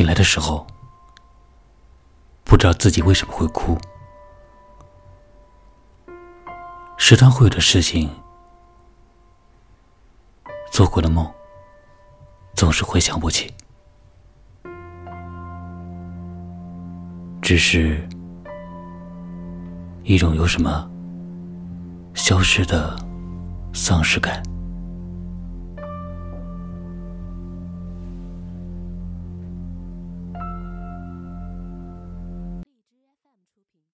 醒来的时候。不知道自己为什么会哭。时常会有的事情。做过的梦总是回想不起。只是一种有什么消失的丧失感。